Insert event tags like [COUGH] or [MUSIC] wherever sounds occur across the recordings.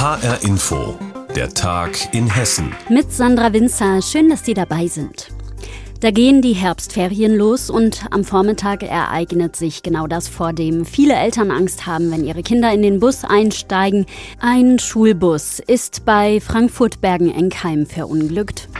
HR Info, der Tag in Hessen. Mit Sandra Winzer, schön, dass Sie dabei sind. Da gehen die Herbstferien los und am Vormittag ereignet sich genau das, vor dem viele Eltern Angst haben, wenn ihre Kinder in den Bus einsteigen. Ein Schulbus ist bei Frankfurt-Bergen-Enkheim verunglückt.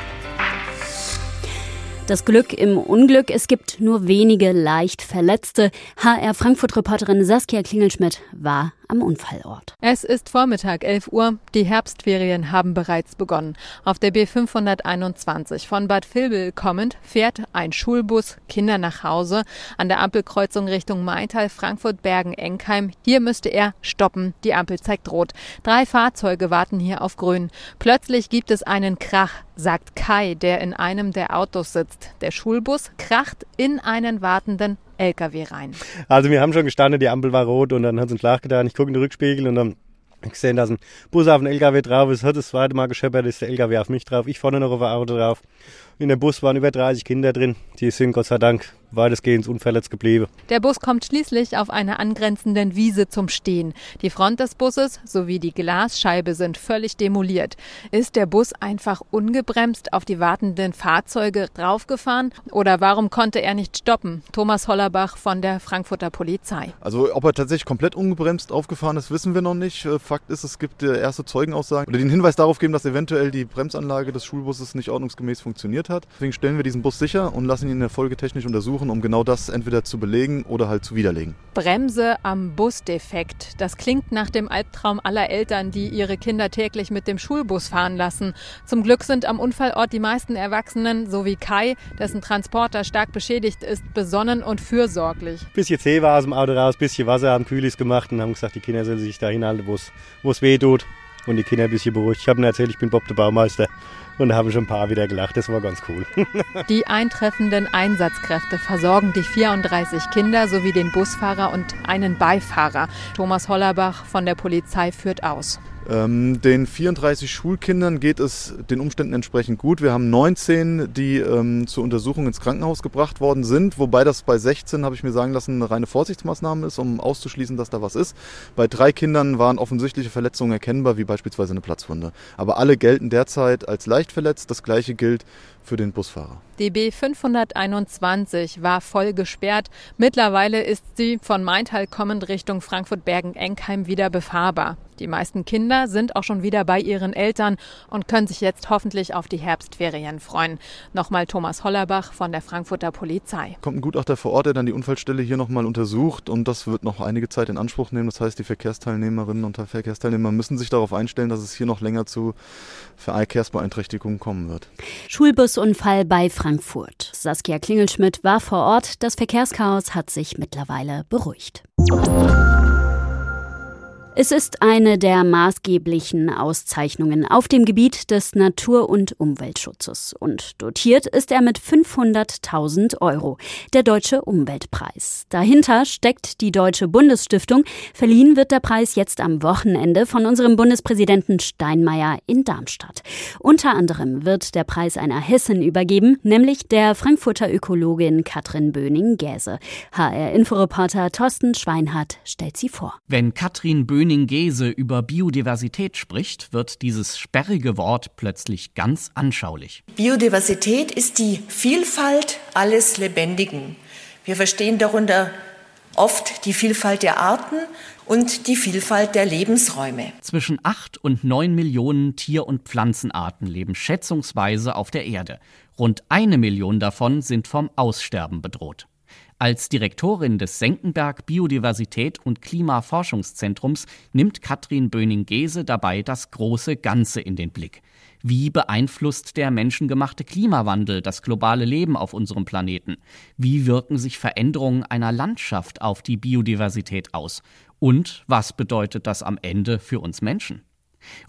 Das Glück im Unglück, es gibt nur wenige leicht Verletzte. HR Frankfurt-Reporterin Saskia Klingelschmidt war am Unfallort. Es ist Vormittag 11 Uhr. Die Herbstferien haben bereits begonnen. Auf der B521 von Bad Vilbel kommend fährt ein Schulbus Kinder nach Hause an der Ampelkreuzung Richtung Maintal, Frankfurt, Bergen, Enkheim. Hier müsste er stoppen. Die Ampel zeigt rot. Drei Fahrzeuge warten hier auf grün. Plötzlich gibt es einen Krach, sagt Kai, der in einem der Autos sitzt. Der Schulbus kracht in einen wartenden LKW rein. Also wir haben schon gestanden, die Ampel war rot und dann hat es einen Schlag getan. Ich gucke in den Rückspiegel und dann gesehen, dass ein Bus auf den LKW drauf ist, hat das zweite Mal gescheppert, ist der LKW auf mich drauf, ich vorne noch auf ein Auto drauf. In dem Bus waren über 30 Kinder drin, die sind Gott sei Dank weitestgehend unverletzt geblieben. Der Bus kommt schließlich auf einer angrenzenden Wiese zum Stehen. Die Front des Busses sowie die Glasscheibe sind völlig demoliert. Ist der Bus einfach ungebremst auf die wartenden Fahrzeuge draufgefahren oder warum konnte er nicht stoppen? Thomas Hollerbach von der Frankfurter Polizei. Also ob er tatsächlich komplett ungebremst aufgefahren ist, wissen wir noch nicht. Äh, Fakt ist, es gibt äh, erste Zeugenaussagen oder den Hinweis darauf geben, dass eventuell die Bremsanlage des Schulbusses nicht ordnungsgemäß funktioniert hat. Deswegen stellen wir diesen Bus sicher und lassen ihn in der Folge technisch untersuchen untersuchen, um genau das entweder zu belegen oder halt zu widerlegen. Bremse am Bus defekt. Das klingt nach dem Albtraum aller Eltern, die ihre Kinder täglich mit dem Schulbus fahren lassen. Zum Glück sind am Unfallort die meisten Erwachsenen, so wie Kai, dessen Transporter stark beschädigt ist, besonnen und fürsorglich. Bisschen Zeh war aus dem Auto raus, bisschen Wasser, haben Kühlis gemacht und haben gesagt, die Kinder sollen sich da hinhalten, wo es weh tut und die Kinder ein bisschen beruhigt. Ich habe ihnen erzählt, ich bin Bob der Baumeister und haben schon ein paar wieder gelacht. Das war ganz cool. [LAUGHS] Die eintreffenden Einsatzkräfte versorgen die 34 Kinder sowie den Busfahrer und einen Beifahrer. Thomas Hollerbach von der Polizei führt aus. Ähm, den 34 Schulkindern geht es den Umständen entsprechend gut. Wir haben 19, die ähm, zur Untersuchung ins Krankenhaus gebracht worden sind, wobei das bei 16, habe ich mir sagen lassen, eine reine Vorsichtsmaßnahme ist, um auszuschließen, dass da was ist. Bei drei Kindern waren offensichtliche Verletzungen erkennbar, wie beispielsweise eine Platzwunde. Aber alle gelten derzeit als leicht verletzt. Das gleiche gilt für den Busfahrer. Die B521 war voll gesperrt. Mittlerweile ist sie von Maintal kommend Richtung Frankfurt-Bergen-Enkheim wieder befahrbar. Die meisten Kinder sind auch schon wieder bei ihren Eltern und können sich jetzt hoffentlich auf die Herbstferien freuen. Nochmal Thomas Hollerbach von der Frankfurter Polizei. Kommt ein Gutachter vor Ort, der dann die Unfallstelle hier nochmal untersucht und das wird noch einige Zeit in Anspruch nehmen. Das heißt, die Verkehrsteilnehmerinnen und Verkehrsteilnehmer müssen sich darauf einstellen, dass es hier noch länger zu Verkehrsbeeinträchtigungen kommen wird. Schulbusunfall bei Frankfurt. Saskia Klingelschmidt war vor Ort. Das Verkehrschaos hat sich mittlerweile beruhigt. Es ist eine der maßgeblichen Auszeichnungen auf dem Gebiet des Natur- und Umweltschutzes und dotiert ist er mit 500.000 Euro, der Deutsche Umweltpreis. Dahinter steckt die Deutsche Bundesstiftung. Verliehen wird der Preis jetzt am Wochenende von unserem Bundespräsidenten Steinmeier in Darmstadt. Unter anderem wird der Preis einer Hessin übergeben, nämlich der Frankfurter Ökologin Katrin Böning-Gäse. HR-Inforeporter Thorsten Schweinhardt stellt sie vor. Wenn Katrin Böning Böning-Gese über Biodiversität spricht, wird dieses sperrige Wort plötzlich ganz anschaulich. Biodiversität ist die Vielfalt alles Lebendigen. Wir verstehen darunter oft die Vielfalt der Arten und die Vielfalt der Lebensräume. Zwischen acht und neun Millionen Tier- und Pflanzenarten leben schätzungsweise auf der Erde. Rund eine Million davon sind vom Aussterben bedroht. Als Direktorin des Senckenberg Biodiversität und Klimaforschungszentrums nimmt Katrin Böning-Gese dabei das große Ganze in den Blick. Wie beeinflusst der menschengemachte Klimawandel das globale Leben auf unserem Planeten? Wie wirken sich Veränderungen einer Landschaft auf die Biodiversität aus? Und was bedeutet das am Ende für uns Menschen?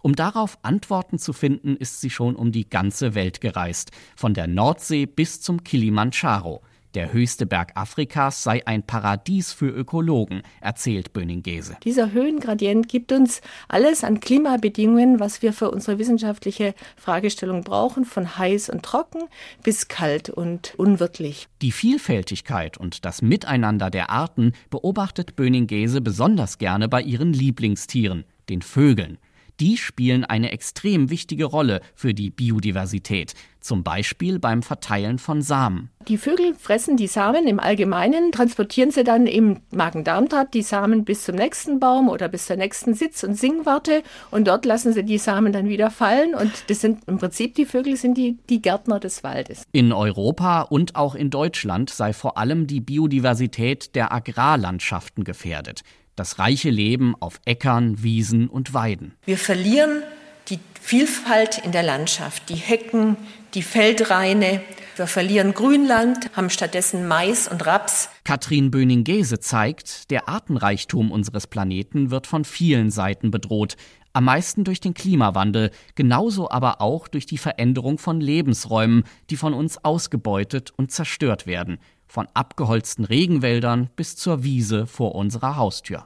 Um darauf Antworten zu finden, ist sie schon um die ganze Welt gereist, von der Nordsee bis zum Kilimanjaro. Der höchste Berg Afrikas sei ein Paradies für Ökologen, erzählt Böning-Gese. Dieser Höhengradient gibt uns alles an Klimabedingungen, was wir für unsere wissenschaftliche Fragestellung brauchen, von heiß und trocken bis kalt und unwirtlich. Die Vielfältigkeit und das Miteinander der Arten beobachtet Böning-Gese besonders gerne bei ihren Lieblingstieren, den Vögeln. Die spielen eine extrem wichtige Rolle für die Biodiversität, zum Beispiel beim Verteilen von Samen. Die Vögel fressen die Samen im Allgemeinen, transportieren sie dann im Magen-Darm-Trakt die Samen bis zum nächsten Baum oder bis zur nächsten Sitz- und Singwarte und dort lassen sie die Samen dann wieder fallen und das sind im Prinzip die Vögel sind die, die Gärtner des Waldes. In Europa und auch in Deutschland sei vor allem die Biodiversität der Agrarlandschaften gefährdet. Das reiche Leben auf Äckern, Wiesen und Weiden. Wir verlieren die Vielfalt in der Landschaft, die Hecken, die Feldraine. Wir verlieren Grünland, haben stattdessen Mais und Raps. Katrin Böning-Gese zeigt, der Artenreichtum unseres Planeten wird von vielen Seiten bedroht. Am meisten durch den Klimawandel, genauso aber auch durch die Veränderung von Lebensräumen, die von uns ausgebeutet und zerstört werden von abgeholzten Regenwäldern bis zur Wiese vor unserer Haustür.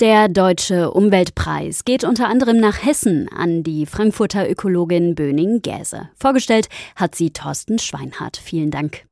Der Deutsche Umweltpreis geht unter anderem nach Hessen an die Frankfurter Ökologin Böning-Gäse. Vorgestellt hat sie Thorsten Schweinhardt. Vielen Dank.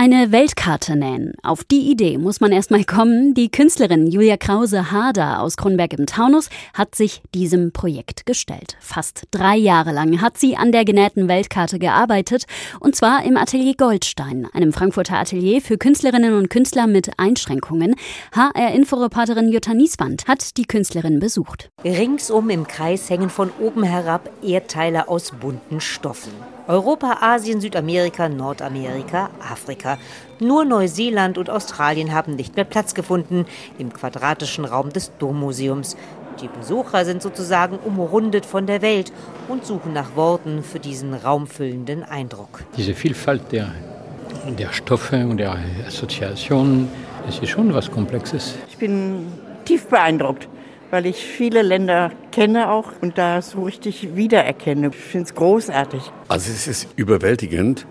Eine Weltkarte nähen. Auf die Idee muss man erst mal kommen. Die Künstlerin Julia Krause-Harder aus Kronberg im Taunus hat sich diesem Projekt gestellt. Fast drei Jahre lang hat sie an der genähten Weltkarte gearbeitet und zwar im Atelier Goldstein, einem Frankfurter Atelier für Künstlerinnen und Künstler mit Einschränkungen. HR-Inforeporterin Jutta Nieswand hat die Künstlerin besucht. Ringsum im Kreis hängen von oben herab Erdteile aus bunten Stoffen. Europa, Asien, Südamerika, Nordamerika, Afrika. Nur Neuseeland und Australien haben nicht mehr Platz gefunden im quadratischen Raum des Dommuseums. Die Besucher sind sozusagen umrundet von der Welt und suchen nach Worten für diesen raumfüllenden Eindruck. Diese Vielfalt der, der Stoffe und der Assoziationen, das ist schon was Komplexes. Ich bin tief beeindruckt weil ich viele Länder kenne auch und da so richtig wiedererkenne. Ich finde es großartig. Also es ist überwältigend.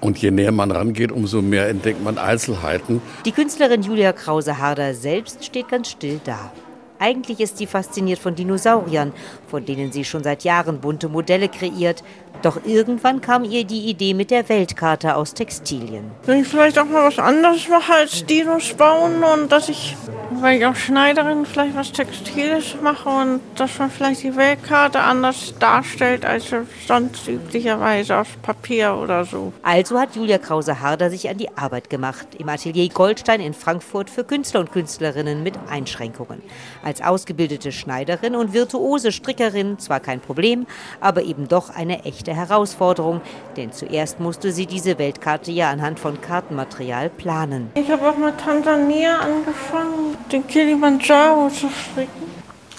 Und je näher man rangeht, umso mehr entdeckt man Einzelheiten. Die Künstlerin Julia Krause-Harder selbst steht ganz still da. Eigentlich ist sie fasziniert von Dinosauriern, von denen sie schon seit Jahren bunte Modelle kreiert. Doch irgendwann kam ihr die Idee mit der Weltkarte aus Textilien. Wenn ich vielleicht auch mal was anderes mache als Dinos bauen und dass ich, weil ich auch Schneiderin, vielleicht was Textiles mache und dass man vielleicht die Weltkarte anders darstellt als sonst üblicherweise aus Papier oder so. Also hat Julia Krause-Harder sich an die Arbeit gemacht im Atelier Goldstein in Frankfurt für Künstler und Künstlerinnen mit Einschränkungen. Als ausgebildete Schneiderin und virtuose Strickerin zwar kein Problem, aber eben doch eine echte Herausforderung, denn zuerst musste sie diese Weltkarte ja anhand von Kartenmaterial planen. Ich habe auch mit Tansania angefangen, den Kilimanjaro zu stricken.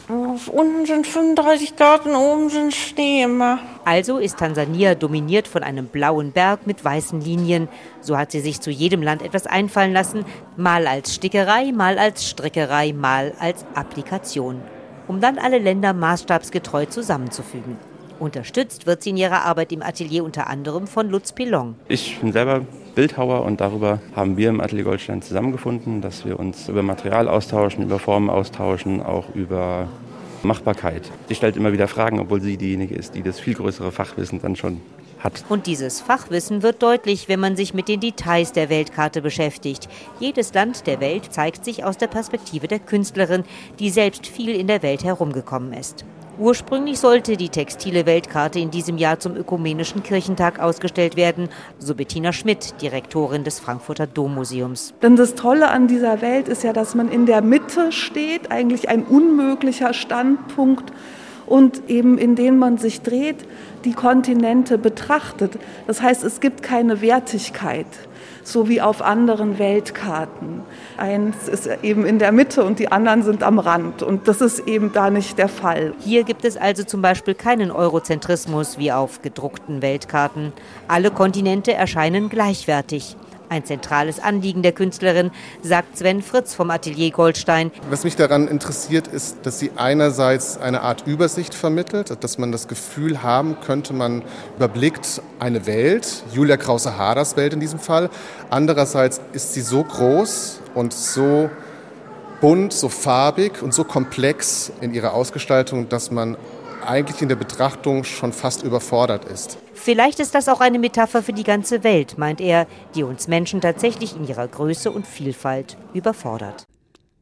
Unten sind 35 Karten, oben sind Schnee immer. Also ist Tansania dominiert von einem blauen Berg mit weißen Linien. So hat sie sich zu jedem Land etwas einfallen lassen, mal als Stickerei, mal als Strickerei, mal als Applikation, um dann alle Länder maßstabsgetreu zusammenzufügen. Unterstützt wird sie in ihrer Arbeit im Atelier unter anderem von Lutz Pilong. Ich bin selber Bildhauer und darüber haben wir im Atelier Goldstein zusammengefunden, dass wir uns über Material austauschen, über Formen austauschen, auch über Machbarkeit. Sie stellt immer wieder Fragen, obwohl sie diejenige ist, die das viel größere Fachwissen dann schon hat. Und dieses Fachwissen wird deutlich, wenn man sich mit den Details der Weltkarte beschäftigt. Jedes Land der Welt zeigt sich aus der Perspektive der Künstlerin, die selbst viel in der Welt herumgekommen ist. Ursprünglich sollte die textile Weltkarte in diesem Jahr zum Ökumenischen Kirchentag ausgestellt werden, so Bettina Schmidt, Direktorin des Frankfurter Dommuseums. Denn das Tolle an dieser Welt ist ja, dass man in der Mitte steht, eigentlich ein unmöglicher Standpunkt und eben in den man sich dreht, die Kontinente betrachtet. Das heißt, es gibt keine Wertigkeit so wie auf anderen Weltkarten. Eins ist eben in der Mitte und die anderen sind am Rand. Und das ist eben da nicht der Fall. Hier gibt es also zum Beispiel keinen Eurozentrismus wie auf gedruckten Weltkarten. Alle Kontinente erscheinen gleichwertig. Ein zentrales Anliegen der Künstlerin, sagt Sven Fritz vom Atelier Goldstein. Was mich daran interessiert, ist, dass sie einerseits eine Art Übersicht vermittelt, dass man das Gefühl haben könnte, man überblickt eine Welt, Julia Krause-Haders Welt in diesem Fall. Andererseits ist sie so groß und so bunt, so farbig und so komplex in ihrer Ausgestaltung, dass man eigentlich in der Betrachtung schon fast überfordert ist. Vielleicht ist das auch eine Metapher für die ganze Welt, meint er, die uns Menschen tatsächlich in ihrer Größe und Vielfalt überfordert.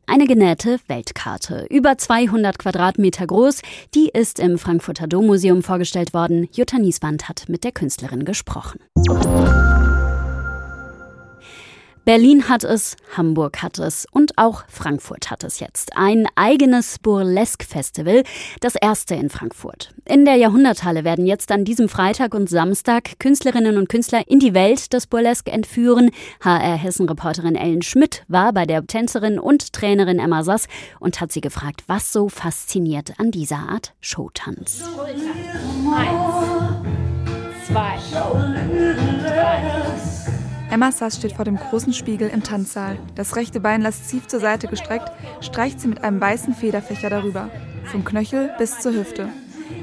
Eine genähte Weltkarte, über 200 Quadratmeter groß, die ist im Frankfurter Dommuseum vorgestellt worden. Jutta Nieswand hat mit der Künstlerin gesprochen. Berlin hat es, Hamburg hat es und auch Frankfurt hat es jetzt. Ein eigenes Burlesque-Festival, das erste in Frankfurt. In der Jahrhunderthalle werden jetzt an diesem Freitag und Samstag Künstlerinnen und Künstler in die Welt des Burlesque entführen. HR Hessen-Reporterin Ellen Schmidt war bei der Tänzerin und Trainerin Emma Sass und hat sie gefragt, was so fasziniert an dieser Art Showtanz. Eins, zwei. Emma Sass steht vor dem großen Spiegel im Tanzsaal. Das rechte Bein lasziv zur Seite gestreckt, streicht sie mit einem weißen Federfächer darüber. Vom Knöchel bis zur Hüfte.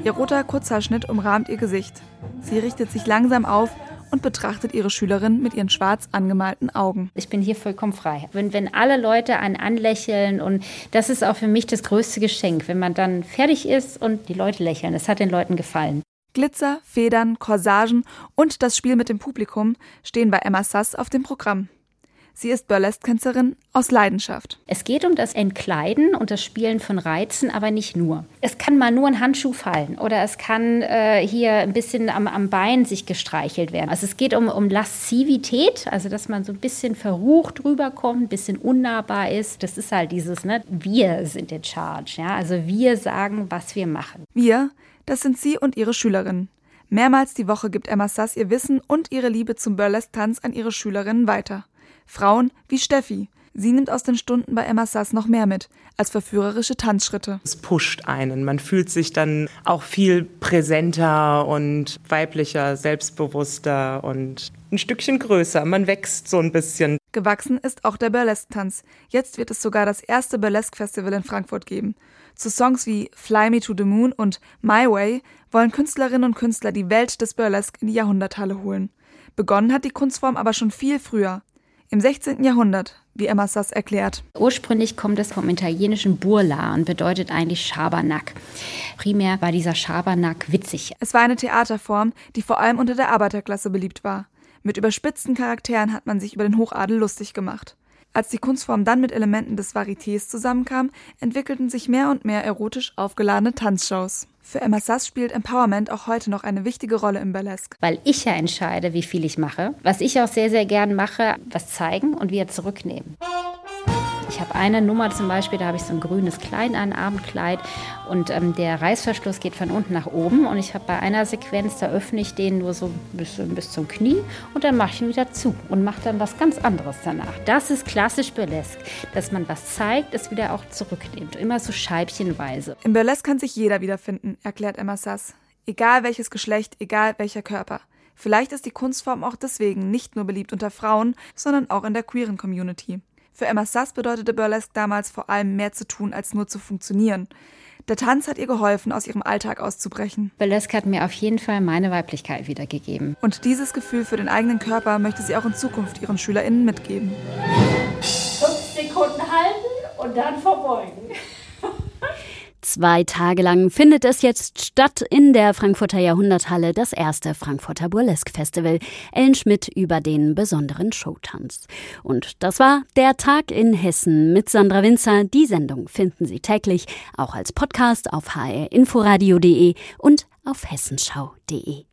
Ihr roter Kurzhaarschnitt umrahmt ihr Gesicht. Sie richtet sich langsam auf und betrachtet ihre Schülerin mit ihren schwarz angemalten Augen. Ich bin hier vollkommen frei. Wenn, wenn alle Leute einen anlächeln und das ist auch für mich das größte Geschenk, wenn man dann fertig ist und die Leute lächeln. Es hat den Leuten gefallen. Glitzer, Federn, Corsagen und das Spiel mit dem Publikum stehen bei Emma Sass auf dem Programm. Sie ist Burlesque-Tänzerin aus Leidenschaft. Es geht um das Entkleiden und das Spielen von Reizen, aber nicht nur. Es kann mal nur ein Handschuh fallen oder es kann äh, hier ein bisschen am, am, Bein sich gestreichelt werden. Also es geht um, um Laszivität, also dass man so ein bisschen verrucht rüberkommt, ein bisschen unnahbar ist. Das ist halt dieses, ne, wir sind in charge, ja, also wir sagen, was wir machen. Wir, das sind sie und ihre Schülerinnen. Mehrmals die Woche gibt Emma Sass ihr Wissen und ihre Liebe zum Burlesque-Tanz an ihre Schülerinnen weiter. Frauen wie Steffi. Sie nimmt aus den Stunden bei Emma Sass noch mehr mit als verführerische Tanzschritte. Es pusht einen. Man fühlt sich dann auch viel präsenter und weiblicher, selbstbewusster und ein Stückchen größer. Man wächst so ein bisschen. Gewachsen ist auch der Burlesque-Tanz. Jetzt wird es sogar das erste Burlesque-Festival in Frankfurt geben. Zu Songs wie Fly Me to the Moon und My Way wollen Künstlerinnen und Künstler die Welt des Burlesque in die Jahrhunderthalle holen. Begonnen hat die Kunstform aber schon viel früher. Im 16. Jahrhundert, wie Emma Sass erklärt. Ursprünglich kommt es vom italienischen Burla und bedeutet eigentlich Schabernack. Primär war dieser Schabernack witzig. Es war eine Theaterform, die vor allem unter der Arbeiterklasse beliebt war. Mit überspitzten Charakteren hat man sich über den Hochadel lustig gemacht. Als die Kunstform dann mit Elementen des Varietés zusammenkam, entwickelten sich mehr und mehr erotisch aufgeladene Tanzshows. Für Emma Sass spielt Empowerment auch heute noch eine wichtige Rolle im Burlesque. Weil ich ja entscheide, wie viel ich mache. Was ich auch sehr, sehr gern mache, was zeigen und wieder zurücknehmen. Ich habe eine Nummer zum Beispiel, da habe ich so ein grünes Kleid, ein Abendkleid und ähm, der Reißverschluss geht von unten nach oben und ich habe bei einer Sequenz, da öffne ich den nur so bis, bis zum Knie und dann mache ich ihn wieder zu und mache dann was ganz anderes danach. Das ist klassisch Burlesque, dass man was zeigt, es wieder auch zurücknimmt, immer so scheibchenweise. Im Burlesque kann sich jeder wiederfinden, erklärt Emma Sass. Egal welches Geschlecht, egal welcher Körper. Vielleicht ist die Kunstform auch deswegen nicht nur beliebt unter Frauen, sondern auch in der queeren Community. Für Emma Sass bedeutete Burlesque damals vor allem mehr zu tun, als nur zu funktionieren. Der Tanz hat ihr geholfen, aus ihrem Alltag auszubrechen. Burlesque hat mir auf jeden Fall meine Weiblichkeit wiedergegeben. Und dieses Gefühl für den eigenen Körper möchte sie auch in Zukunft ihren SchülerInnen mitgeben. Fünf Sekunden halten und dann verbeugen. Zwei Tage lang findet es jetzt statt in der Frankfurter Jahrhunderthalle das erste Frankfurter Burlesque Festival. Ellen Schmidt über den besonderen Showtanz. Und das war der Tag in Hessen mit Sandra Winzer. Die Sendung finden Sie täglich auch als Podcast auf hrinforadio.de und auf hessenschau.de.